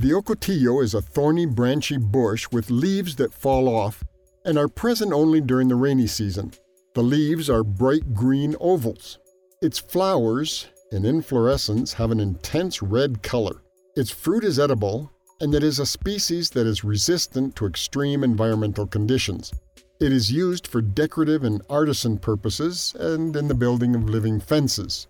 The ocotillo is a thorny, branchy bush with leaves that fall off and are present only during the rainy season. The leaves are bright green ovals. Its flowers, in inflorescence, have an intense red color. Its fruit is edible, and it is a species that is resistant to extreme environmental conditions. It is used for decorative and artisan purposes and in the building of living fences.